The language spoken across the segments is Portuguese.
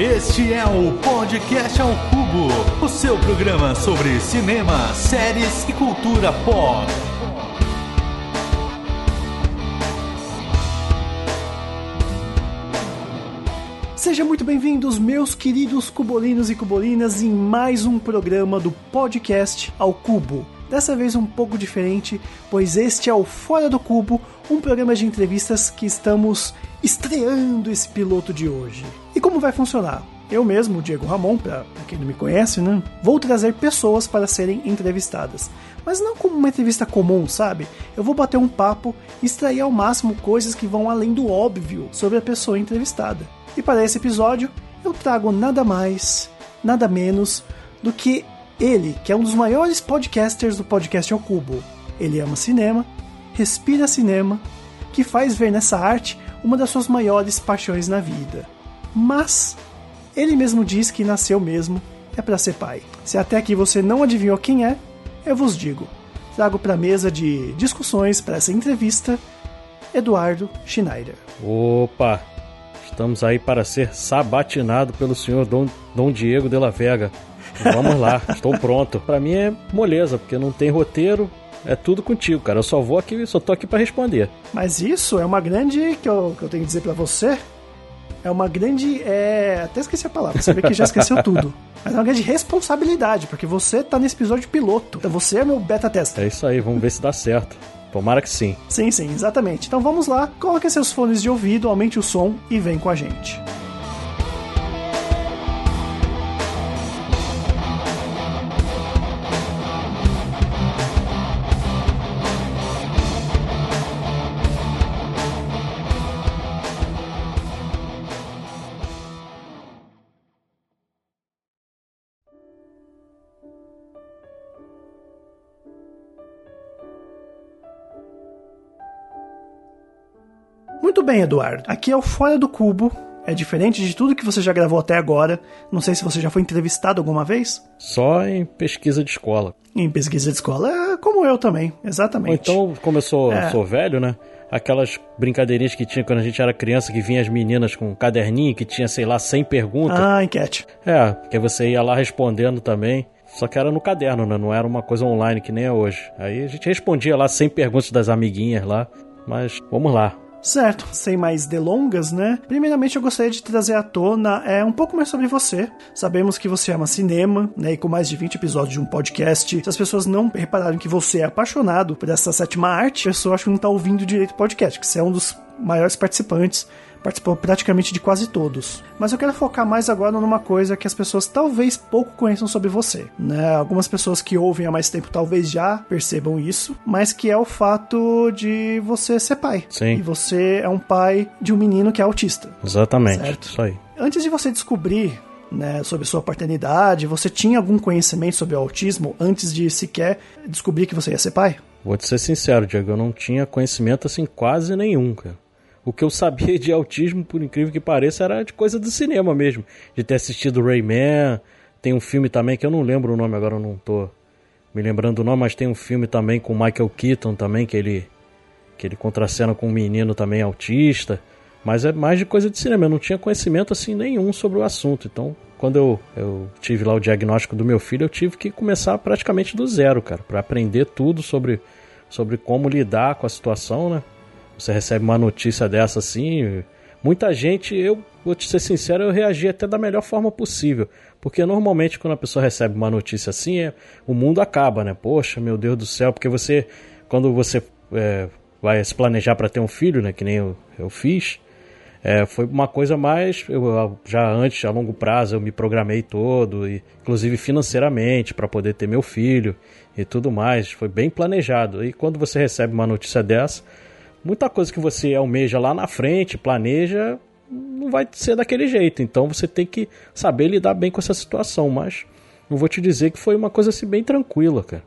Este é o Podcast ao Cubo, o seu programa sobre cinema, séries e cultura pop. Sejam muito bem-vindos, meus queridos cubolinos e cubolinas, em mais um programa do Podcast ao Cubo. Dessa vez um pouco diferente, pois este é o Fora do Cubo, um programa de entrevistas que estamos estreando esse piloto de hoje. E como vai funcionar? Eu mesmo, Diego Ramon, para quem não me conhece, né? Vou trazer pessoas para serem entrevistadas. Mas não como uma entrevista comum, sabe? Eu vou bater um papo e extrair ao máximo coisas que vão além do óbvio sobre a pessoa entrevistada. E para esse episódio, eu trago nada mais, nada menos do que ele, que é um dos maiores podcasters do podcast ao Cubo. Ele ama cinema, respira cinema, que faz ver nessa arte uma das suas maiores paixões na vida. Mas ele mesmo diz que nasceu mesmo é para ser pai. Se até aqui você não adivinhou quem é, eu vos digo. Trago para a mesa de discussões para essa entrevista Eduardo Schneider. Opa, Estamos aí para ser sabatinado pelo senhor Dom, Dom Diego de la Vega. Vamos lá, estou pronto. Para mim é moleza, porque não tem roteiro, é tudo contigo, cara. Eu só vou aqui, só tô aqui para responder. Mas isso é uma grande que eu, que eu tenho que dizer para você. É uma grande, é, até esqueci a palavra. Você vê que já esqueceu tudo. Mas é uma grande responsabilidade, porque você tá nesse episódio piloto. Então você é meu beta tester. É isso aí, vamos ver se dá certo. Tomara que sim. Sim, sim, exatamente. Então vamos lá, coloque seus fones de ouvido, aumente o som e vem com a gente. Muito bem, Eduardo. Aqui é o Fora do Cubo. É diferente de tudo que você já gravou até agora. Não sei se você já foi entrevistado alguma vez. Só em pesquisa de escola. Em pesquisa de escola, é como eu também, exatamente. Ou então, como eu sou, é. sou velho, né? Aquelas brincadeirinhas que tinha quando a gente era criança, que vinha as meninas com um caderninho que tinha, sei lá, 100 perguntas. Ah, enquete. É, porque você ia lá respondendo também. Só que era no caderno, né? Não era uma coisa online que nem é hoje. Aí a gente respondia lá 100 perguntas das amiguinhas lá. Mas vamos lá. Certo, sem mais delongas, né? Primeiramente eu gostaria de trazer à tona é, um pouco mais sobre você. Sabemos que você ama cinema, né? E com mais de 20 episódios de um podcast, se as pessoas não repararam que você é apaixonado por essa sétima arte, a pessoa acho que não tá ouvindo direito o podcast, que você é um dos maiores participantes participou praticamente de quase todos. Mas eu quero focar mais agora numa coisa que as pessoas talvez pouco conheçam sobre você. Né? Algumas pessoas que ouvem há mais tempo talvez já percebam isso, mas que é o fato de você ser pai. Sim. E você é um pai de um menino que é autista. Exatamente. Certo? Isso aí. Antes de você descobrir né, sobre sua paternidade, você tinha algum conhecimento sobre o autismo antes de sequer descobrir que você ia ser pai? Vou te ser sincero, Diego, eu não tinha conhecimento assim quase nenhum, cara. O que eu sabia de autismo, por incrível que pareça, era de coisa do cinema mesmo. De ter assistido Rayman. Tem um filme também que eu não lembro o nome agora, eu não tô me lembrando o nome, mas tem um filme também com Michael Keaton também, que ele, que ele contracena com um menino também autista. Mas é mais de coisa de cinema, eu não tinha conhecimento assim nenhum sobre o assunto. Então, quando eu, eu tive lá o diagnóstico do meu filho, eu tive que começar praticamente do zero, cara, para aprender tudo sobre, sobre como lidar com a situação, né? Você recebe uma notícia dessa assim, muita gente, eu vou te ser sincero, eu reagi até da melhor forma possível. Porque normalmente quando a pessoa recebe uma notícia assim, é, o mundo acaba, né? Poxa, meu Deus do céu, porque você, quando você é, vai se planejar para ter um filho, né? Que nem eu, eu fiz, é, foi uma coisa mais. Eu, já antes, a longo prazo, eu me programei todo, e, inclusive financeiramente, para poder ter meu filho e tudo mais. Foi bem planejado. E quando você recebe uma notícia dessa muita coisa que você almeja lá na frente, planeja, não vai ser daquele jeito. Então você tem que saber lidar bem com essa situação. Mas não vou te dizer que foi uma coisa assim bem tranquila, cara.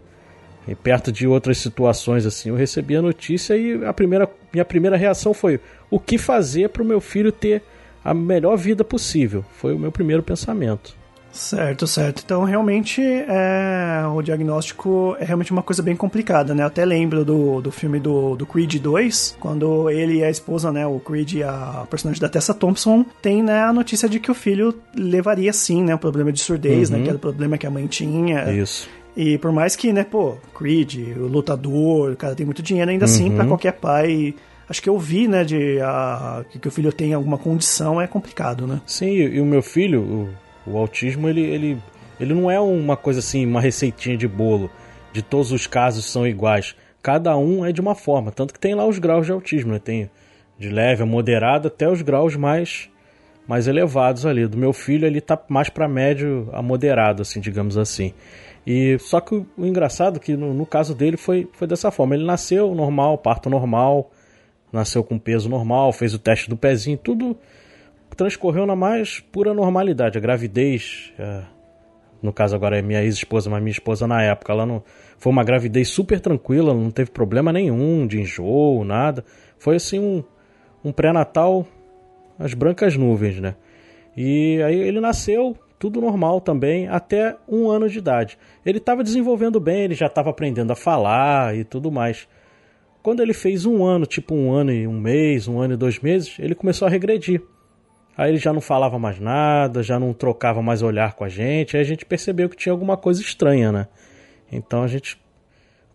E perto de outras situações assim, eu recebi a notícia e a primeira, minha primeira reação foi o que fazer para o meu filho ter a melhor vida possível. Foi o meu primeiro pensamento. Certo, certo. Então, realmente, é, o diagnóstico é realmente uma coisa bem complicada, né? Eu até lembro do, do filme do, do Creed 2, quando ele e a esposa, né, o Creed e a personagem da Tessa Thompson, tem né, a notícia de que o filho levaria, sim, né, um problema de surdez, né, uhum. né, que era o problema que a mãe tinha. Isso. E por mais que, né, pô, Creed, o lutador, o cara tem muito dinheiro, ainda assim, uhum. assim, para qualquer pai acho que eu vi, né, de a, que o filho tem alguma condição é complicado, né? Sim, e o meu filho, o, autismo, ele, ele, ele não é uma coisa assim, uma receitinha de bolo, de todos os casos são iguais. Cada um é de uma forma, tanto que tem lá os graus de autismo, né? Tem de leve a moderado até os graus mais mais elevados ali. Do meu filho, ele tá mais para médio a moderado, assim, digamos assim. E só que o, o engraçado é que no, no, caso dele foi, foi dessa forma. Ele nasceu normal, parto normal, nasceu com peso normal, fez o teste do pezinho, tudo transcorreu na mais pura normalidade. A gravidez, é, no caso agora é minha ex-esposa, mas minha esposa na época, ela não foi uma gravidez super tranquila, não teve problema nenhum de enjoo, nada. Foi assim um, um pré-natal as brancas nuvens, né? E aí ele nasceu tudo normal também, até um ano de idade. Ele estava desenvolvendo bem, ele já estava aprendendo a falar e tudo mais. Quando ele fez um ano, tipo um ano e um mês, um ano e dois meses, ele começou a regredir. Aí ele já não falava mais nada, já não trocava mais olhar com a gente, aí a gente percebeu que tinha alguma coisa estranha, né? Então a gente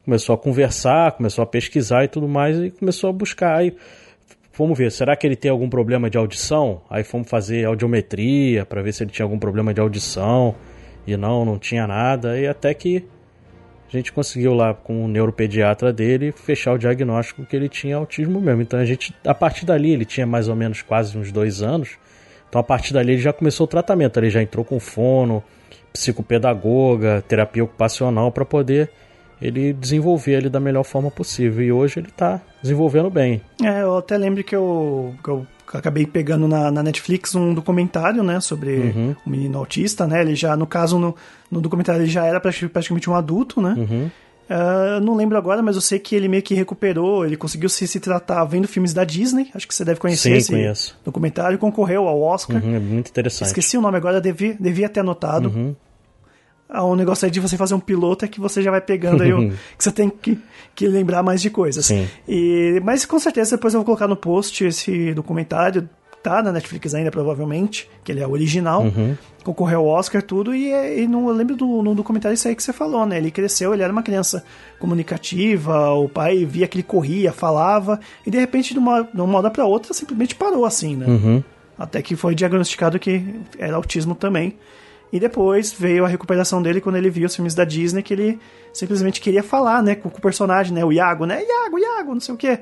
começou a conversar, começou a pesquisar e tudo mais, e começou a buscar. Aí Vamos ver, será que ele tem algum problema de audição? Aí fomos fazer audiometria para ver se ele tinha algum problema de audição. E não, não tinha nada. E até que a gente conseguiu lá com o neuropediatra dele fechar o diagnóstico que ele tinha autismo mesmo. Então a gente, a partir dali, ele tinha mais ou menos quase uns dois anos. Então a partir dali ele já começou o tratamento. Ele já entrou com fono, psicopedagoga, terapia ocupacional para poder ele desenvolver ele da melhor forma possível. E hoje ele está desenvolvendo bem. É, eu até lembro que eu, que eu acabei pegando na, na, Netflix um documentário, né, sobre uhum. o menino autista, né? Ele já, no caso, no, no documentário ele já era praticamente um adulto, né? Uhum. Uh, não lembro agora, mas eu sei que ele meio que recuperou, ele conseguiu se, se tratar vendo filmes da Disney, acho que você deve conhecer Sim, esse conheço. documentário, concorreu ao Oscar. Uhum, é muito interessante. Esqueci o nome agora, devia, devia ter anotado. Uhum. Ah, o negócio aí de você fazer um piloto é que você já vai pegando aí o, que você tem que, que lembrar mais de coisas. Sim. E, mas com certeza depois eu vou colocar no post esse documentário. Tá na Netflix ainda, provavelmente, que ele é original. Uhum. Concorreu ao Oscar, tudo. E, e não, eu lembro do, no documentário isso aí que você falou, né? Ele cresceu, ele era uma criança comunicativa, o pai via que ele corria, falava, e de repente, de uma, de uma hora pra outra, simplesmente parou assim, né? Uhum. Até que foi diagnosticado que era autismo também. E depois veio a recuperação dele quando ele viu os filmes da Disney, que ele simplesmente queria falar, né, com, o personagem, né, o Iago, né, Iago, Iago, não sei o quê.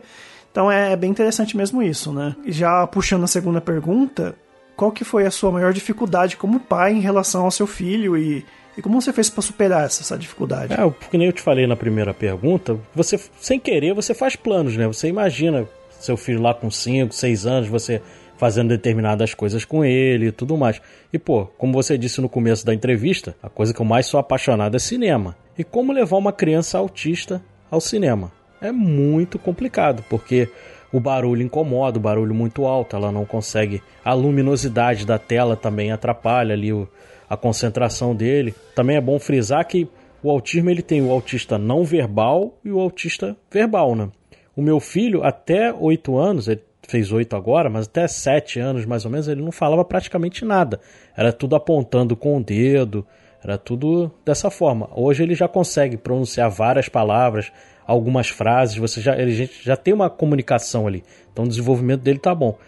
Então é bem interessante mesmo isso, né. Já puxando a segunda pergunta, qual que foi a sua maior dificuldade como pai em relação ao seu filho e, e como você fez para superar essa, essa dificuldade? É, porque nem eu te falei na primeira pergunta, você sem querer você faz planos, né? Você imagina seu filho lá com 5, 6 anos, você fazendo determinadas coisas com ele e tudo mais. E pô, como você disse no começo da entrevista, a coisa que eu mais sou apaixonado é cinema. E como levar uma criança autista ao cinema? É muito complicado, porque o barulho incomoda, o barulho muito alto, ela não consegue. A luminosidade da tela também atrapalha ali o, a concentração dele. Também é bom frisar que o autismo ele tem o autista não verbal e o autista verbal, né? O meu filho, até 8 anos, ele fez oito agora, mas até sete anos mais ou menos, ele não falava praticamente nada. Era tudo apontando com o dedo, era tudo dessa forma. Hoje ele já consegue pronunciar várias palavras, algumas frases, você já, ele já tem uma comunicação ali. Então o desenvolvimento dele tá bom.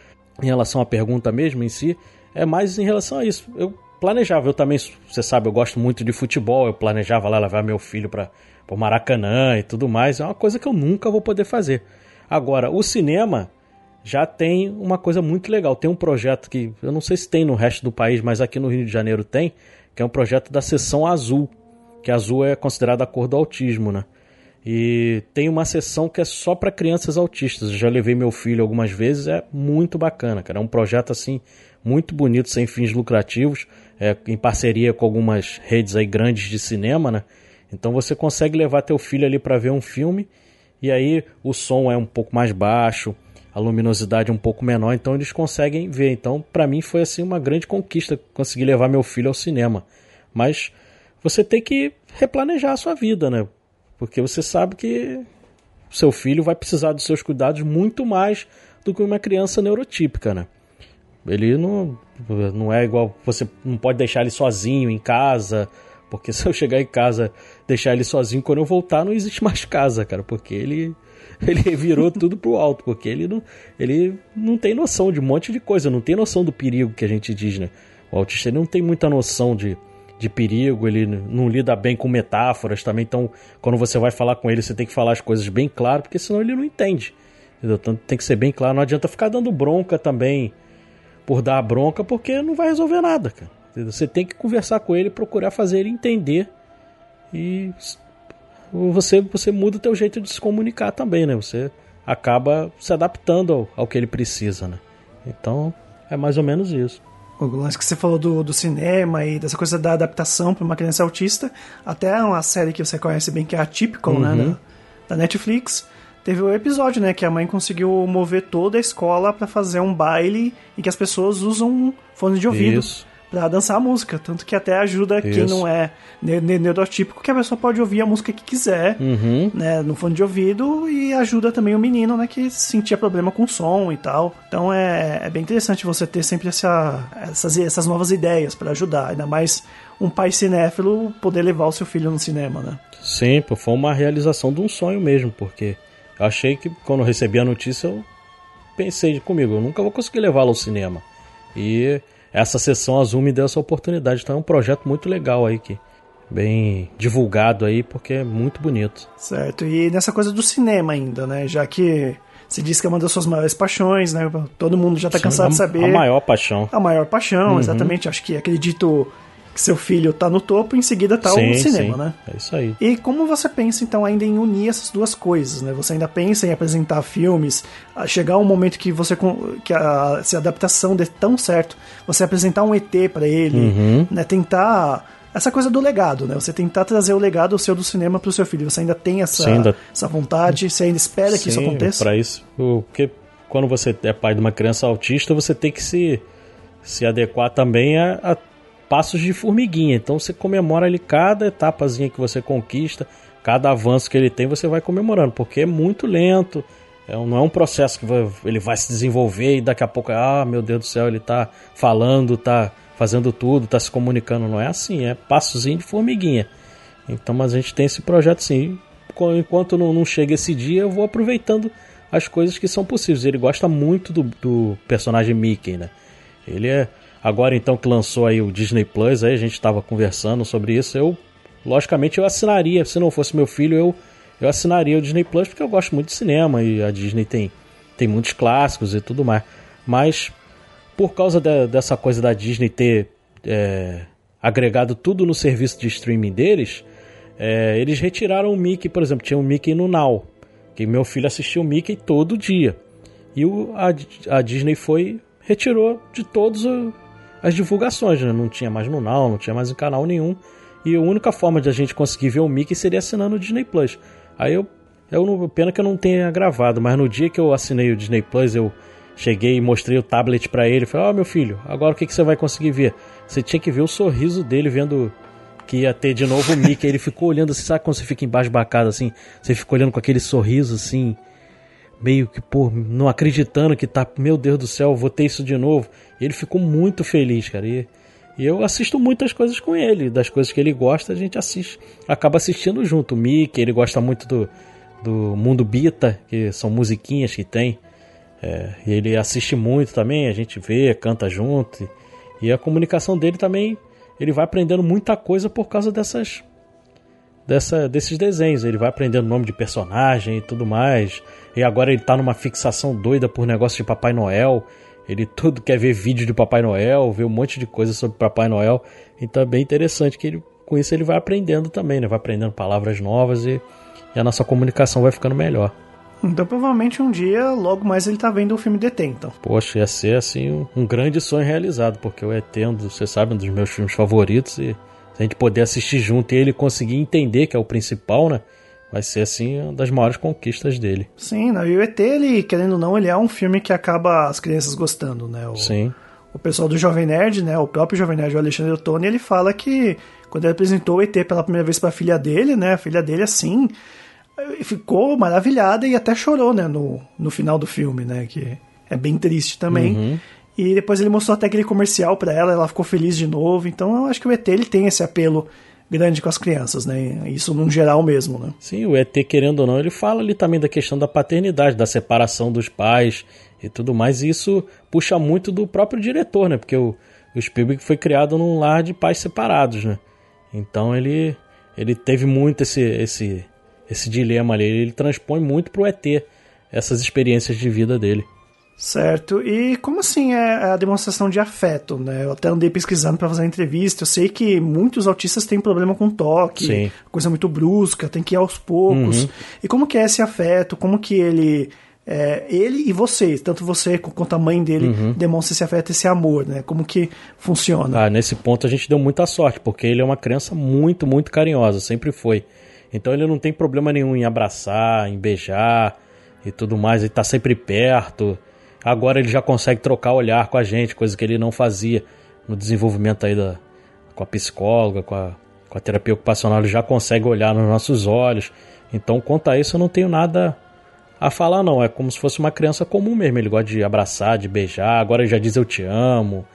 Em relação à pergunta mesmo em si, é mais em relação a isso. Eu planejava, eu também, você sabe, eu gosto muito de futebol, eu planejava lá levar meu filho para o Maracanã e tudo mais. É uma coisa que eu nunca vou poder fazer. Agora, o cinema, já tem uma coisa muito legal. Tem um projeto que eu não sei se tem no resto do país, mas aqui no Rio de Janeiro tem, que é um projeto da seção azul, que azul é considerada a cor do autismo, né? E tem uma sessão que é só para crianças autistas. Eu já levei meu filho algumas vezes, é muito bacana, cara. É um projeto assim muito bonito, sem fins lucrativos, é, em parceria com algumas redes aí grandes de cinema, né? Então você consegue levar teu filho ali para ver um filme e aí o som é um pouco mais baixo, a luminosidade é um pouco menor, então eles conseguem ver. Então, para mim foi assim uma grande conquista conseguir levar meu filho ao cinema. Mas você tem que replanejar a sua vida, né? Porque você sabe que seu filho vai precisar dos seus cuidados muito mais do que uma criança neurotípica, né? Ele não, não é igual. Você não pode deixar ele sozinho em casa. Porque se eu chegar em casa, deixar ele sozinho, quando eu voltar, não existe mais casa, cara. Porque ele, ele virou tudo pro alto. Porque ele não, ele não tem noção de um monte de coisa. Não tem noção do perigo que a gente diz, né? O autista não tem muita noção de, de perigo, ele não lida bem com metáforas também. Então, quando você vai falar com ele, você tem que falar as coisas bem claro, porque senão ele não entende. Então tem que ser bem claro. Não adianta ficar dando bronca também por dar bronca, porque não vai resolver nada, cara. Você tem que conversar com ele, procurar fazer ele entender e você você muda o teu jeito de se comunicar também, né? Você acaba se adaptando ao, ao que ele precisa, né? Então é mais ou menos isso. O lance que você falou do, do cinema e dessa coisa da adaptação para uma criança autista, até uma série que você conhece bem que é a Typical, né? uhum. né? Da, da Netflix Teve o um episódio, né, que a mãe conseguiu mover toda a escola para fazer um baile em que as pessoas usam fone de ouvido. Isso para dançar a música. Tanto que até ajuda Isso. quem não é neurotípico, que a pessoa pode ouvir a música que quiser, uhum. né, no fone de ouvido, e ajuda também o menino, né, que sentia problema com som e tal. Então é, é bem interessante você ter sempre essa, essas, essas novas ideias para ajudar, ainda mais um pai cinéfilo poder levar o seu filho no cinema, né? Sim, foi uma realização de um sonho mesmo, porque eu achei que quando eu recebi a notícia eu pensei comigo, eu nunca vou conseguir levá-lo ao cinema. E essa sessão azul me deu essa oportunidade. Então é um projeto muito legal aí que bem divulgado aí porque é muito bonito. Certo. E nessa coisa do cinema ainda, né? Já que você disse que é uma das suas maiores paixões, né? Todo mundo já está cansado a, de saber. A maior paixão. A maior paixão, uhum. exatamente. Acho que acredito que seu filho tá no topo, em seguida tá sim, o cinema, sim. né? É isso aí. E como você pensa então ainda em unir essas duas coisas, né? Você ainda pensa em apresentar filmes, chegar um momento que você que a, se a adaptação dê tão certo, você apresentar um ET para ele, uhum. né? Tentar essa coisa do legado, né? Você tentar trazer o legado seu do cinema para o seu filho. Você ainda tem essa, Sim, ainda... essa vontade? Você ainda espera Sim, que isso aconteça? Para isso, porque quando você é pai de uma criança autista, você tem que se, se adequar também a, a passos de formiguinha. Então você comemora ali cada etapazinha que você conquista, cada avanço que ele tem, você vai comemorando, porque é muito lento. É, não é um processo que vai, ele vai se desenvolver e daqui a pouco, ah, meu Deus do céu, ele está falando, está fazendo tudo, está se comunicando. Não é assim, é passozinho de formiguinha. Então, mas a gente tem esse projeto sim. Enquanto não, não chega esse dia, eu vou aproveitando as coisas que são possíveis. Ele gosta muito do, do personagem Mickey, né? Ele é Agora então que lançou aí o Disney Plus, aí a gente estava conversando sobre isso, eu logicamente eu assinaria, se não fosse meu filho, eu eu assinaria o Disney Plus porque eu gosto muito de cinema e a Disney tem tem muitos clássicos e tudo mais. Mas por causa de, dessa coisa da Disney ter é, agregado tudo no serviço de streaming deles, é, eles retiraram o Mickey, por exemplo, tinha o Mickey no Now, que meu filho assistia o Mickey todo dia. E o, a, a Disney foi retirou de todos as divulgações, né? Não tinha mais no Now, não tinha mais em canal nenhum. E a única forma de a gente conseguir ver o Mickey seria assinando o Disney Plus. Aí eu, eu pena que eu não tenha gravado, mas no dia que eu assinei o Disney Plus, eu cheguei e mostrei o tablet para ele, falei: "Ó, oh, meu filho, agora o que que você vai conseguir ver?" Você tinha que ver o sorriso dele vendo que ia ter de novo o Mickey. ele ficou olhando assim, sabe quando você fica embaixo bacana assim? Você fica olhando com aquele sorriso assim, meio que, pô, não acreditando que tá, meu Deus do céu, vou ter isso de novo. Ele ficou muito feliz, cara. E, e eu assisto muitas coisas com ele, das coisas que ele gosta, a gente assiste, acaba assistindo junto. O Mickey, ele gosta muito do, do Mundo Bita, que são musiquinhas que tem. É, ele assiste muito também, a gente vê, canta junto. E a comunicação dele também, ele vai aprendendo muita coisa por causa dessas dessa, desses desenhos. Ele vai aprendendo nome de personagem e tudo mais. E agora ele tá numa fixação doida por negócio de Papai Noel. Ele tudo quer ver vídeo de Papai Noel, ver um monte de coisa sobre Papai Noel. Então é bem interessante que ele, com isso ele vai aprendendo também, né? Vai aprendendo palavras novas e, e a nossa comunicação vai ficando melhor. Então provavelmente um dia, logo mais, ele tá vendo o filme DT, então. Poxa, ia ser assim um, um grande sonho realizado, porque o ET, é você sabe, um dos meus filmes favoritos e se a gente poder assistir junto e ele conseguir entender que é o principal, né? vai ser assim uma das maiores conquistas dele. Sim, né? e o ET, ele, querendo ou não, ele é um filme que acaba as crianças gostando, né? O, Sim. O pessoal do Jovem Nerd, né? O próprio Jovem Nerd, o Alexandre Ottoni, ele fala que quando ele apresentou o ET pela primeira vez para a filha dele, né? A filha dele, assim, ficou maravilhada e até chorou, né? No, no final do filme, né? Que é bem triste também. Uhum. E depois ele mostrou até aquele comercial para ela, ela ficou feliz de novo. Então eu acho que o ET ele tem esse apelo grande com as crianças, né? Isso num geral mesmo, né? Sim, o ET, querendo ou não, ele fala ali também da questão da paternidade, da separação dos pais e tudo mais. E isso puxa muito do próprio diretor, né? Porque o, o Spielberg foi criado num lar de pais separados, né? Então ele, ele teve muito esse, esse, esse dilema ali. Ele transpõe muito pro ET essas experiências de vida dele. Certo. E como assim é a demonstração de afeto, né? Eu até andei pesquisando para fazer a entrevista. Eu sei que muitos autistas têm problema com toque, Sim. coisa muito brusca, tem que ir aos poucos. Uhum. E como que é esse afeto? Como que ele é, ele e você, tanto você quanto a mãe dele, Uhum. demonstra esse afeto, esse amor, né? Como que funciona? Ah, nesse ponto a gente deu muita sorte, porque ele é uma criança muito, muito carinhosa, sempre foi. Então ele não tem problema nenhum em abraçar, em beijar e tudo mais, ele tá sempre perto. Agora ele já consegue trocar olhar com a gente, coisa que ele não fazia no desenvolvimento aí da, com a psicóloga, com a, com a terapia ocupacional, ele já consegue olhar nos nossos olhos. Então, quanto a isso, eu não tenho nada a falar, não. É como se fosse uma criança comum mesmo. Ele gosta de abraçar, de beijar. Agora ele já diz eu te amo.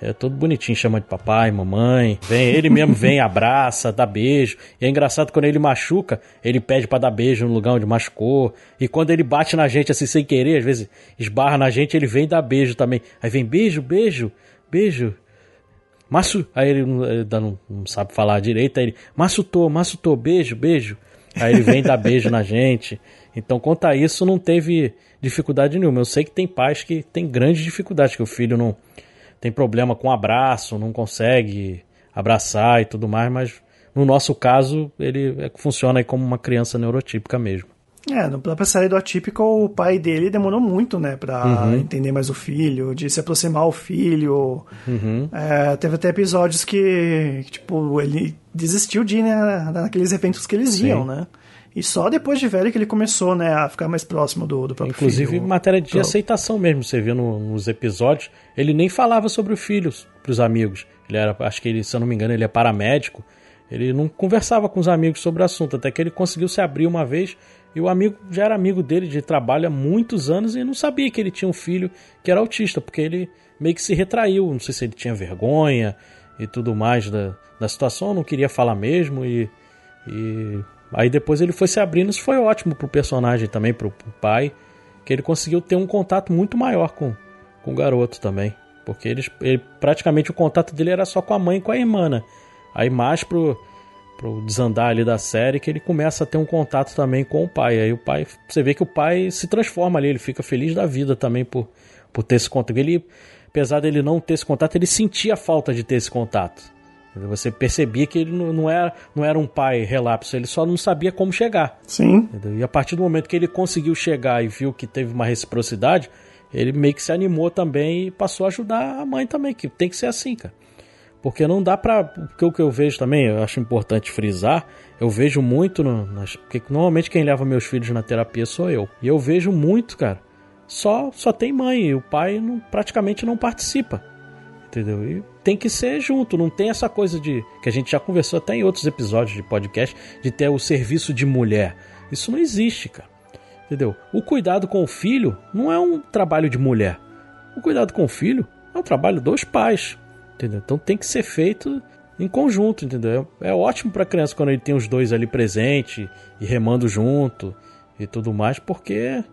É todo bonitinho, chama de papai, mamãe. Vem, ele mesmo vem, abraça, dá beijo. E é engraçado quando ele machuca, ele pede para dar beijo no lugar onde machucou. E quando ele bate na gente assim sem querer, às vezes esbarra na gente, ele vem dar beijo também. Aí vem beijo, beijo, beijo. Massu, aí ele não, ele não, não sabe falar direito, aí ele, Massutou, Massutou, beijo, beijo. Aí ele vem dar beijo na gente. Então, quanto a isso, não teve dificuldade nenhuma. Eu sei que tem pais que tem grande dificuldade, que o filho não tem problema com abraço, não consegue abraçar e tudo mais, mas no nosso caso, ele é, funciona como uma criança neurotípica mesmo. É, no próprio série do Atípico, o pai dele demorou muito, né, pra Uhum. entender mais o filho, de se aproximar ao filho. Uhum. É, teve até episódios que, que, tipo, ele desistiu de ir né, naqueles eventos que eles Sim. iam, né? E só depois de velho que ele começou, né, a ficar mais próximo do, do próprio Inclusive, filho. matéria de Pro- aceitação mesmo, você vê no- nos episódios, ele nem falava sobre o filho pros amigos. Ele era, acho que ele, se eu não me engano, ele é paramédico. Ele não conversava com os amigos sobre o assunto, até que ele conseguiu se abrir uma vez e o amigo já era amigo dele de trabalho há muitos anos e não sabia que ele tinha um filho que era autista, porque ele meio que se retraiu. Não sei se ele tinha vergonha e tudo mais da, da situação, não queria falar mesmo e, e aí depois ele foi se abrindo. Isso foi ótimo pro personagem também, pro, pro pai, que ele conseguiu ter um contato muito maior com, com o garoto também. Porque ele, praticamente o contato dele era só com a mãe e com a irmã, né? Aí mais pro, pro desandar ali da série que ele começa a ter um contato também com o pai. Aí o pai, você vê que o pai se transforma ali, ele fica feliz da vida também por, por ter esse contato. Ele, apesar dele não ter esse contato, ele sentia a falta de ter esse contato. Você percebia que ele não, não, era, não era um pai relapso, ele só não sabia como chegar. Sim, Entendeu? E a partir do momento que ele conseguiu chegar e viu que teve uma reciprocidade, ele meio que se animou também e passou a ajudar a mãe também, que tem que ser assim, cara. Porque não dá pra. Porque o que eu vejo também, eu acho importante frisar, eu vejo muito. No, nas, porque normalmente quem leva meus filhos na terapia sou eu. E eu vejo muito, cara. Só, só tem mãe e o pai não, praticamente não participa. Entendeu? E tem que ser junto, não tem essa coisa de. que a gente já conversou até em outros episódios de podcast, de ter o serviço de mulher. Isso não existe, cara. Entendeu? O cuidado com o filho não é um trabalho de mulher. O cuidado com o filho é um trabalho dos pais. Entendeu? Então tem que ser feito em conjunto, entendeu? É ótimo para criança quando ele tem os dois ali presente e remando junto e tudo mais, porque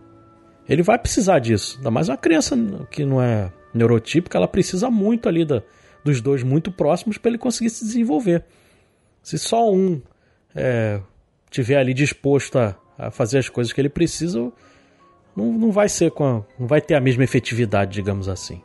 ele vai precisar disso. Ainda mais uma criança que não é neurotípica, ela precisa muito ali da, dos dois muito próximos para ele conseguir se desenvolver. Se só um é, tiver ali disposto a, a fazer as coisas que ele precisa, não, não vai ser com a- não vai ter a mesma efetividade, digamos assim.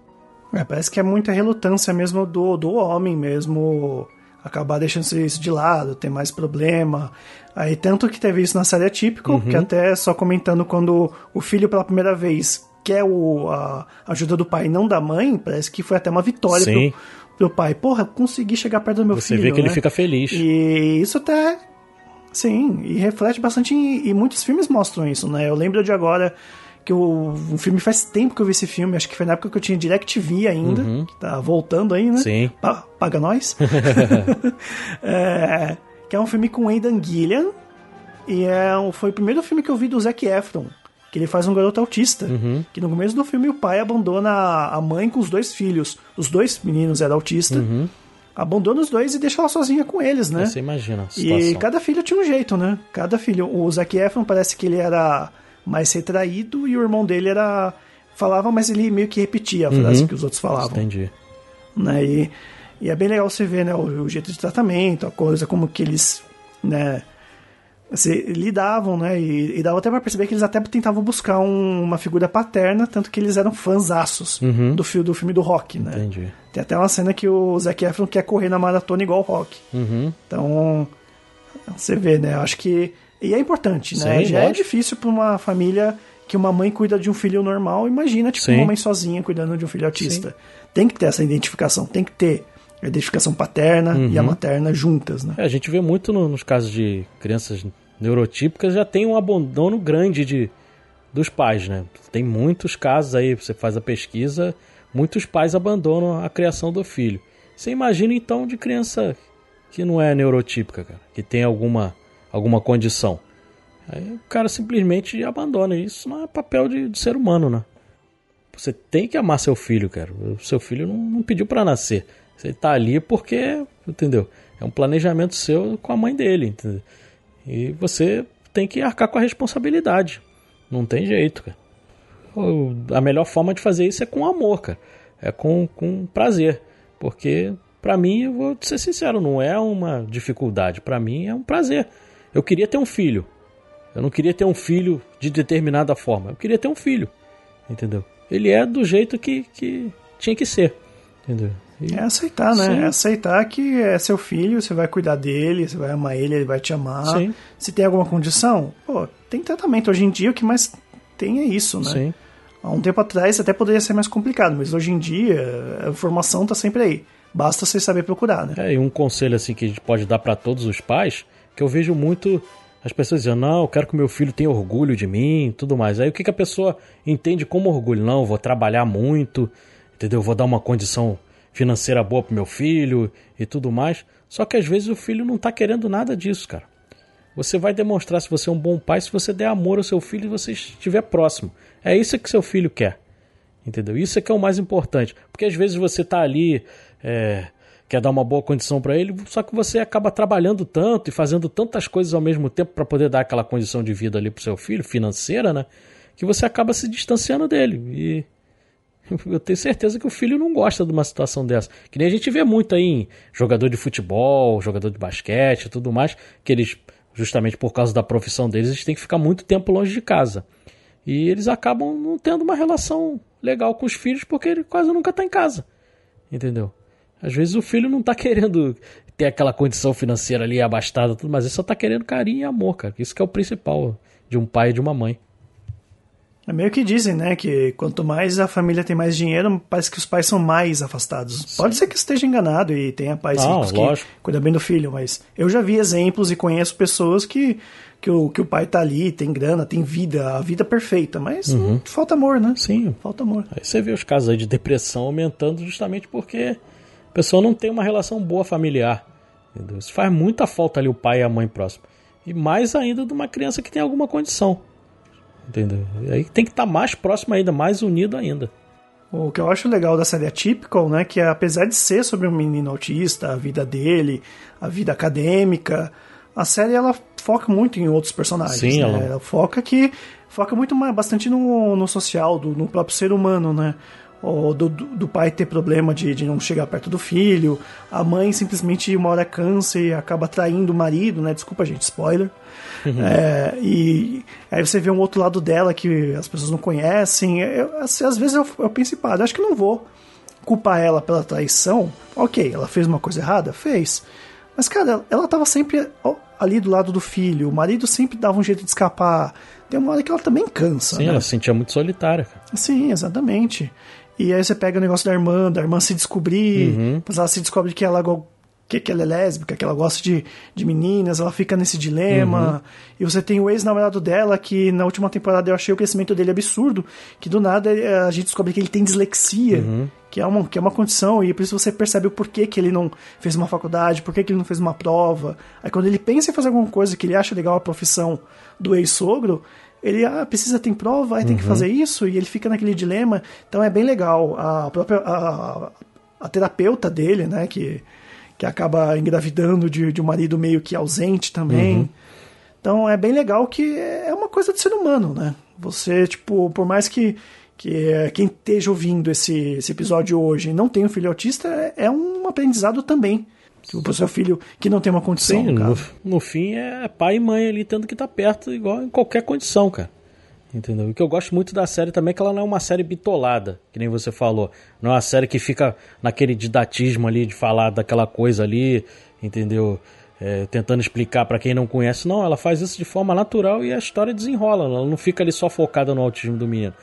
É, parece que é muita relutância mesmo do, do homem mesmo acabar deixando isso de lado, ter mais problema. Aí tanto que teve isso na série Atípico, Uhum. que até só comentando quando o filho pela primeira vez quer o, a ajuda do pai e não da mãe, parece que foi até uma vitória Sim. pro, pro pai. Porra, consegui chegar perto do meu Você filho. vê que ele né? fica feliz. E isso até Sim, e reflete bastante, em, e muitos filmes mostram isso, né? Eu lembro de agora que o, um filme faz tempo que eu vi esse filme, acho que foi na época que eu tinha DirecTV ainda, Uhum. que tá voltando aí, né? Sim. Pa- paga nós. É, que é um filme com Aidan Gillian, e é, foi o primeiro filme que eu vi do Zac Efron, que ele faz um garoto autista, Uhum. que no começo do filme o pai abandona a mãe com os dois filhos, os dois meninos eram autistas, abandona os dois e deixa ela sozinha com eles, né? Você imagina. E cada filho tinha um jeito, né? Cada filho. O Zac Efron parece que ele era mais retraído e o irmão dele era. Falava, mas ele meio que repetia a frase Uhum. que os outros falavam. Entendi. Né? E, e é bem legal você ver né, o, o jeito de tratamento, a coisa, como que eles. Né, se, lidavam, né? E, e dava até pra perceber que eles até tentavam buscar um- uma figura paterna, tanto que eles eram fãzaços do, fi, do filme do rock, né? Entendi. Tem até uma cena que o Zac Efron quer correr na maratona igual o rock. Uhum. Então, você vê, né? Eu acho que. E é importante, né? Sim, Já é lógico. difícil pra uma família que uma mãe cuida de um filho normal. Imagina, tipo, Sim. uma mãe sozinha cuidando de um filho autista. Tem que ter essa identificação, tem que ter a identificação paterna e Uhum. a materna juntas, né? É, a gente vê muito no- nos casos de crianças neurotípicas, já tem um abandono grande de, dos pais, né? Tem muitos casos aí, você faz a pesquisa, muitos pais abandonam a criação do filho. Você imagina então de criança que não é neurotípica, cara, que tem alguma, alguma condição. Aí o cara simplesmente abandona. Isso não é papel de, de ser humano, né? Você tem que amar seu filho, cara. O seu filho não, não pediu pra nascer. Você tá ali porque, entendeu? É um planejamento seu com a mãe dele, entendeu? E você tem que arcar com a responsabilidade. Não tem jeito, cara. A melhor forma de fazer isso é com amor, cara. É com, com prazer. Porque, pra mim, eu vou ser sincero, não é uma dificuldade. Pra mim, é um prazer. Eu queria ter um filho. Eu não queria ter um filho de determinada forma. Eu queria ter um filho. Entendeu? Ele é do jeito que, que tinha que ser. Entendeu? E- É aceitar, né? Sim. É aceitar que é seu filho, você vai cuidar dele, você vai amar ele, ele vai te amar. Sim. Se tem alguma condição, pô, tem tratamento. Hoje em dia o que mais tem é isso, né? Sim. Há um tempo atrás até poderia ser mais complicado, mas hoje em dia a informação tá sempre aí. Basta você saber procurar, né? É, e um conselho assim que a gente pode dar para todos os pais, que eu vejo muito as pessoas dizendo, não, eu quero que meu filho tenha orgulho de mim e tudo mais. Aí o que, que a pessoa entende como orgulho? Não, eu vou trabalhar muito, entendeu? Eu vou dar uma condição financeira boa pro meu filho e tudo mais. Só que às vezes o filho não tá querendo nada disso, cara. Você vai demonstrar se você é um bom pai se você der amor ao seu filho e você estiver próximo. É isso que seu filho quer. Entendeu? Isso é que é o mais importante. Porque às vezes você tá ali, é, quer dar uma boa condição para ele, só que você acaba trabalhando tanto e fazendo tantas coisas ao mesmo tempo para poder dar aquela condição de vida ali pro seu filho, financeira, né? Que você acaba se distanciando dele. E eu tenho certeza que o filho não gosta de uma situação dessa. Que nem a gente vê muito aí em jogador de futebol, jogador de basquete e tudo mais, que eles, justamente por causa da profissão deles, eles têm que ficar muito tempo longe de casa. E eles acabam não tendo uma relação legal com os filhos porque ele quase nunca está em casa. Entendeu? Às vezes o filho não está querendo ter aquela condição financeira ali abastada, tudo, mas ele só está querendo carinho e amor, cara. Isso que é o principal de um pai e de uma mãe. É meio que dizem, né? Que quanto mais a família tem mais dinheiro, parece que os pais são mais afastados. Pode ser que esteja enganado e tenha pais Não, ricos que lógico. cuidam bem do filho, mas eu já vi exemplos e conheço pessoas que, que, o, que o pai tá ali, tem grana, tem vida, a vida perfeita, mas hum, falta amor, né? Uhum. Sim. Falta amor. Aí você vê os casos aí de depressão aumentando justamente porque a pessoa não tem uma relação boa familiar. Entendeu? Isso faz muita falta ali o pai e a mãe próximo. E mais ainda de uma criança que tem alguma condição. Entendeu? Aí tem que estar mais próximo ainda, mais unido ainda. O que eu acho legal da série Atypical, né, que apesar de ser sobre um menino autista, a vida dele, a vida acadêmica, a série ela foca muito em outros personagens. Sim, né? ela- foca que foca muito mais, bastante no, no social, do, no próprio ser humano, né? O, do, do pai ter problema de, de não chegar perto do filho, a mãe simplesmente uma hora cansa e acaba traindo o marido, né? Desculpa, gente, spoiler. É, e aí você vê um outro lado dela que as pessoas não conhecem. Eu, assim, às vezes eu, eu penso, pá, acho que não vou culpar ela pela traição. Ok, ela fez uma coisa errada? Fez. Mas, cara, ela tava sempre ali do lado do filho. O marido sempre dava um jeito de escapar. Tem uma hora que ela também cansa. Sim, né? ela se sentia muito solitária. Cara. Sim, exatamente. E aí você pega o negócio da irmã, da irmã se descobrir, Uhum. ela se descobre que ela é que, que ela é lésbica, que ela gosta de, de meninas, ela fica nesse dilema. Uhum. E você tem o ex-namorado dela, que na última temporada eu achei o crescimento dele absurdo, que do nada eh, a gente descobre que ele tem dislexia. Uhum. Que é, uma, que é uma condição, e por isso você percebe o porquê que ele não fez uma faculdade, porquê que ele não fez uma prova. Aí quando ele pensa em fazer alguma coisa que ele acha legal a profissão do ex-sogro, ele ah, precisa ter prova, aí tem que uhum. fazer isso, e ele fica naquele dilema. Então é bem legal. A própria a, a terapeuta dele, né, que, que acaba engravidando de, de um marido meio que ausente também. Uhum. Então é bem legal que é uma coisa de ser humano, né? Você, tipo, por mais que, que quem esteja ouvindo esse, esse episódio hoje não tenha um filho autista, é um aprendizado também. O seu filho que não tem uma condição. Sim, no, no, fim é pai e mãe ali tendo que estar tá perto, igual em qualquer condição, cara. Entendeu? O que eu gosto muito da série também é que ela não é uma série bitolada, que nem você falou. Não é uma série que fica naquele didatismo ali de falar daquela coisa ali, entendeu? É, tentando explicar para quem não conhece. Não, ela faz isso de forma natural e a história desenrola. Ela não fica ali só focada no autismo do menino.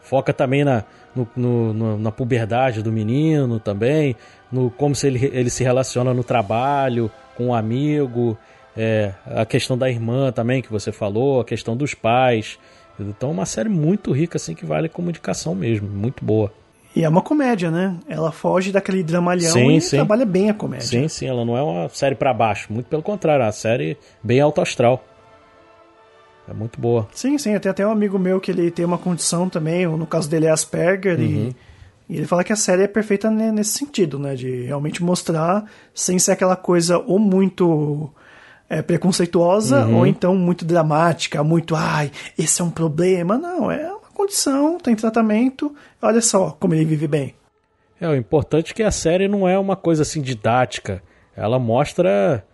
Foca também na, no, no, no, na puberdade do menino também, no como se ele, ele se relaciona no trabalho, com o um amigo, é, a questão da irmã também que você falou, a questão dos pais. Então é uma série muito rica, assim, que vale comunicação mesmo, muito boa. E é uma comédia, né? Ela foge daquele dramalhão sim, e sim. trabalha bem a comédia. Sim, sim, ela não é uma série para baixo, muito pelo contrário, é uma série bem alto astral. É muito boa. Sim, sim, tem até um amigo meu que ele tem uma condição também, no caso dele é Asperger, uhum. e, e, ele fala que a série é perfeita nesse sentido, né? De realmente mostrar, sem ser aquela coisa ou muito é, preconceituosa, uhum. ou então muito dramática, muito, ai, esse é um problema. Não, é uma condição, tem tratamento, olha só como ele vive bem. É, o importante é que a série não é uma coisa assim didática, ela mostra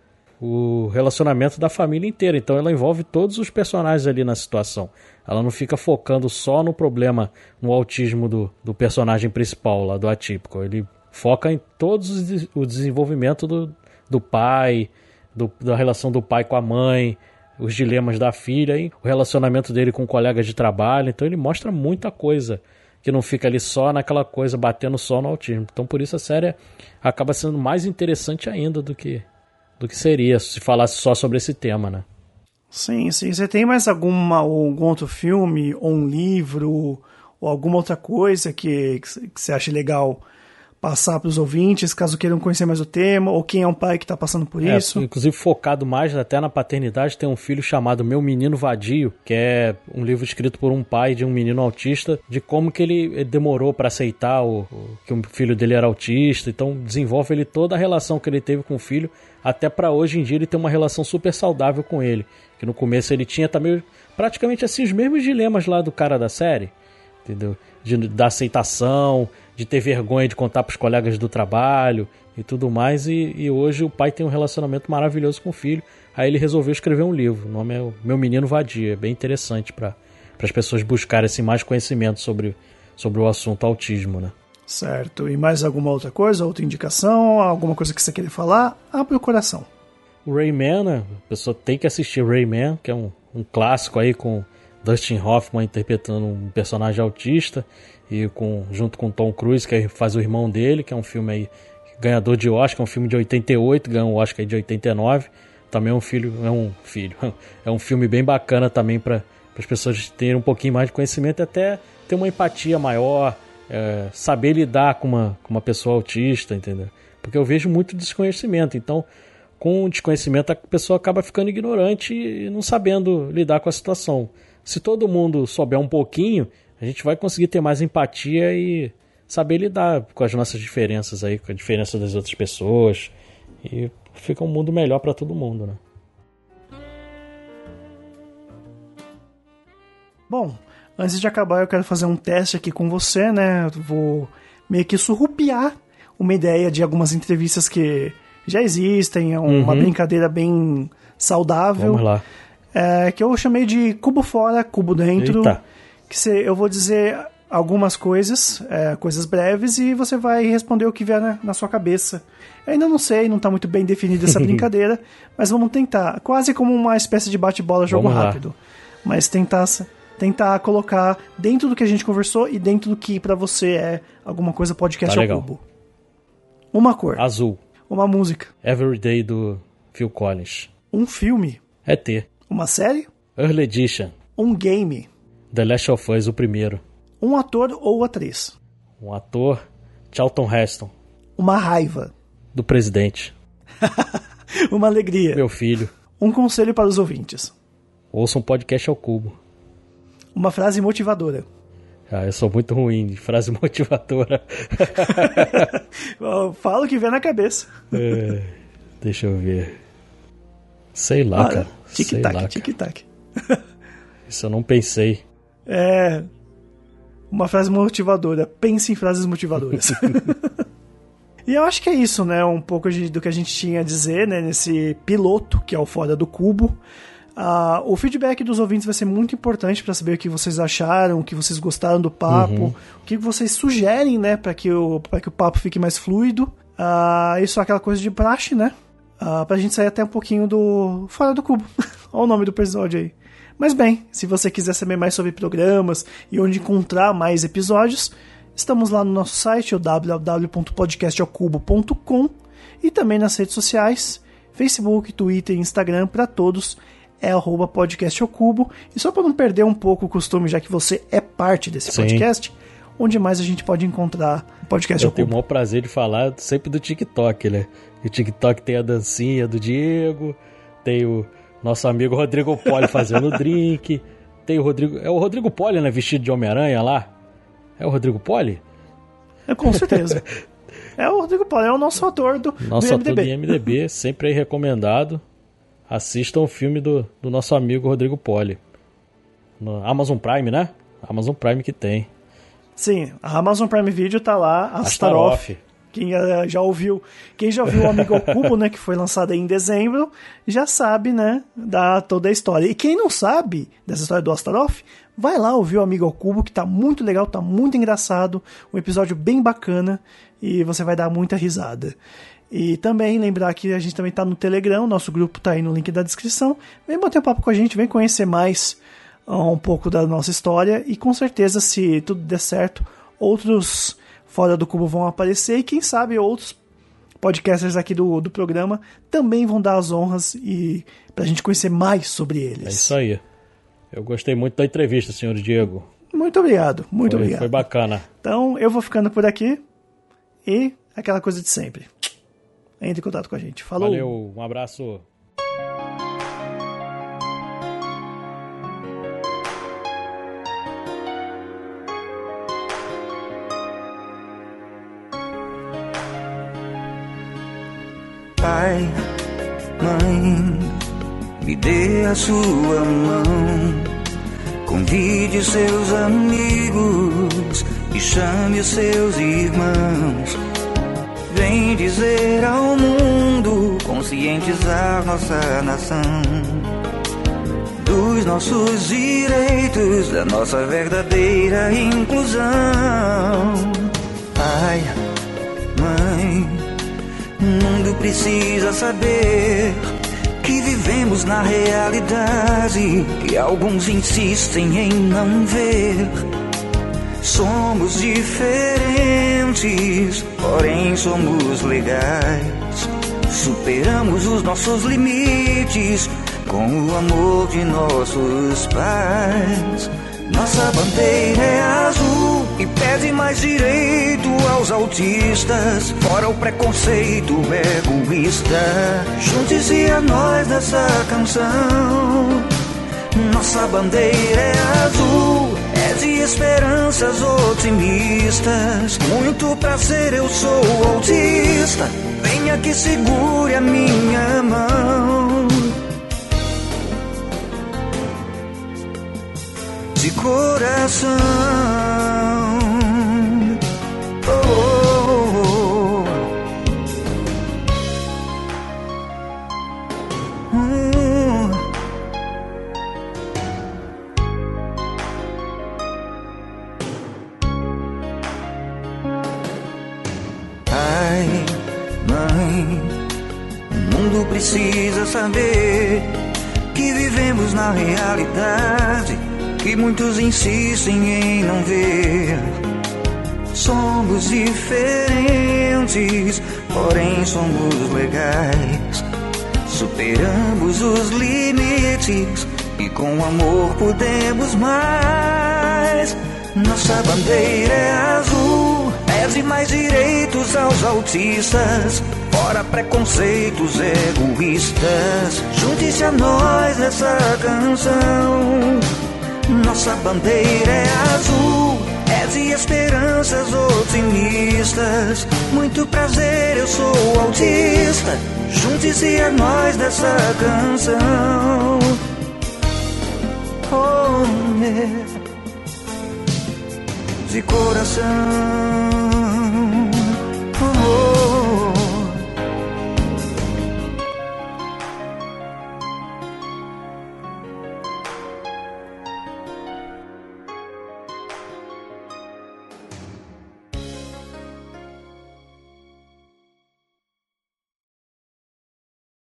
o relacionamento da família inteira. Então ela envolve todos os personagens ali na situação. Ela não fica focando só no problema, no autismo do, do personagem principal lá, do atípico. Ele foca em todos o desenvolvimento do, do pai, do, da relação do pai com a mãe, os dilemas da filha, e o relacionamento dele com colegas de trabalho. Então ele mostra muita coisa que não fica ali só naquela coisa batendo só no autismo. Então por isso a série acaba sendo mais interessante ainda do que do que seria se falasse só sobre esse tema, né? Sim, sim. Você tem mais alguma algum outro filme ou um livro ou alguma outra coisa que, que você acha legal passar para os ouvintes, caso queiram conhecer mais o tema, ou quem é um pai que está passando por é, isso. Inclusive focado mais até na paternidade, tem um filho chamado Meu Menino Vadio, que é um livro escrito por um pai de um menino autista, de como que ele demorou para aceitar o, o, que o filho dele era autista, então desenvolve ele toda a relação que ele teve com o filho, até para hoje em dia ele ter uma relação super saudável com ele, que no começo ele tinha também praticamente assim os mesmos dilemas lá do cara da série, entendeu? De, da aceitação, de ter vergonha de contar para os colegas do trabalho e tudo mais. E, e, hoje o pai tem um relacionamento maravilhoso com o filho. Aí ele resolveu escrever um livro. O nome é Meu Menino Vadia. É bem interessante para as pessoas buscarem assim, mais conhecimento sobre, sobre o assunto autismo, né? Certo. E mais alguma outra coisa, outra indicação, alguma coisa que você queira falar? Abre o coração. Rayman, né? A pessoa tem que assistir Rayman, que é um, um clássico aí com Dustin Hoffman interpretando um personagem autista e com junto com Tom Cruise, que faz o irmão dele, que é um filme aí ganhador de Oscar, é um filme de 88, ganhou o Oscar de 89. Também é um filho, é um filho, é um filme bem bacana também para as pessoas terem um pouquinho mais de conhecimento e até ter uma empatia maior, é, saber lidar com uma, com uma pessoa autista, entendeu? Porque eu vejo muito desconhecimento, então com o desconhecimento a pessoa acaba ficando ignorante e não sabendo lidar com a situação. Se todo mundo souber um pouquinho, a gente vai conseguir ter mais empatia e saber lidar com as nossas diferenças aí, com a diferença das outras pessoas. E fica um mundo melhor para todo mundo, né? Bom, antes de acabar, eu quero fazer um teste aqui com você, né? Vou meio que surrupiar uma ideia de algumas entrevistas que já existem, é uma uhum. brincadeira bem saudável. Vamos lá. É, que eu chamei de cubo fora, cubo dentro. Eita que você, eu vou dizer algumas coisas, é, coisas breves, e você vai responder o que vier na, na sua cabeça. Eu ainda não sei, não está muito bem definida essa brincadeira, mas vamos tentar. Quase como uma espécie de bate-bola, jogo rápido. Mas tentar, tentar colocar dentro do que a gente conversou e dentro do que para você é alguma coisa podcast tá ao cubo. Uma cor. Azul. Uma música. Everyday do Phil Collins. Um filme. ET. Uma série. Early Edition. Um game. The Last of Us, o primeiro. Um ator ou atriz. Um ator, Charlton Heston. Uma raiva. Do presidente. Uma alegria. Meu filho. Um conselho para os ouvintes. Ouça um podcast ao cubo. Uma frase motivadora. Ah, eu sou muito ruim de frase motivadora. Fala o que vem na cabeça. É, deixa eu ver. Sei lá, cara. Tic-tac, tic-tac. Isso eu não pensei. É. Uma frase motivadora. Pense em frases motivadoras. e eu acho que é isso, né? Um pouco do que a gente tinha a dizer, né? Nesse piloto, que é o Fora do Cubo. Uh, o feedback dos ouvintes vai ser muito importante para saber o que vocês acharam, o que vocês gostaram do papo, uhum. o que vocês sugerem, né, para que, o, que o papo fique mais fluido. Uh, isso é aquela coisa de praxe, né? Uh, pra gente sair até um pouquinho do. fora do cubo. Olha o nome do episódio aí. Mas bem, se você quiser saber mais sobre programas e onde encontrar mais episódios, estamos lá no nosso site, o www.podcastacubo.com e também nas redes sociais, Facebook, Twitter e Instagram para todos é arroba podcast ao cubo. E só para não perder um pouco o costume, já que você é parte desse Sim. podcast, onde mais a gente pode encontrar o podcast Eu ao cubo? Eu tenho o maior prazer de falar sempre do TikTok, né? E o TikTok tem a dancinha do Diego, tem o nosso amigo Rodrigo Poli fazendo o drink, tem o Rodrigo... É o Rodrigo Poli, né? Vestido de Homem-Aranha lá? É o Rodrigo Poli? É, com certeza. é o Rodrigo Poli, é o nosso ator do, nosso do MDB. Ator do MDB, sempre aí recomendado assistam o filme do, do nosso amigo Rodrigo Poli. No Amazon Prime, né? Amazon Prime que tem. Sim, a Amazon Prime Video tá lá, Astaroth. Quem eh, já ouviu, quem já ouviu o Amigo ao Cubo, né, que foi lançado em dezembro, já sabe, né, da toda a história. E quem não sabe dessa história do Astaroth, vai lá ouvir o Amigo ao Cubo, que tá muito legal, tá muito engraçado, um episódio bem bacana e você vai dar muita risada. E também lembrar que a gente também está no Telegram, nosso grupo está aí no link da descrição. Vem bater um papo com a gente, vem conhecer mais um pouco da nossa história e com certeza, se tudo der certo, outros fora do cubo vão aparecer e quem sabe outros podcasters aqui do, do programa também vão dar as honras e para a gente conhecer mais sobre eles. É isso aí. Eu gostei muito da entrevista, senhor Diego. Muito obrigado, muito foi, obrigado. Foi bacana. Então eu vou ficando por aqui e aquela coisa de sempre entre em contato com a gente. Falou. Valeu, um abraço. Pai, mãe, me dê a sua mão. Convide seus amigos e chame os seus irmãos Vem dizer ao mundo, conscientizar nossa nação dos nossos direitos, da nossa verdadeira inclusão. Pai, mãe, o mundo precisa saber que vivemos na realidade que alguns insistem em não ver Somos diferentes, porém somos legais. Superamos os nossos limites com o amor de nossos pais. Nossa bandeira é azul e pede mais direito aos autistas. Fora o preconceito egoísta. Junte-se a nós nessa canção. Nossa bandeira é azul de esperanças otimistas. Muito prazer, eu sou autista. Venha que segure a minha mão. De coração. Precisa saber que vivemos na realidade que muitos insistem em não ver. Somos diferentes, porém somos legais. Superamos os limites e com amor podemos mais. Nossa bandeira é azul, pese mais direitos aos autistas. Fora preconceitos egoístas, junte-se a nós nessa canção. Nossa bandeira é azul, pese esperanças otimistas. Muito prazer, eu sou autista. Junte-se a nós nessa canção. Oh, de coração.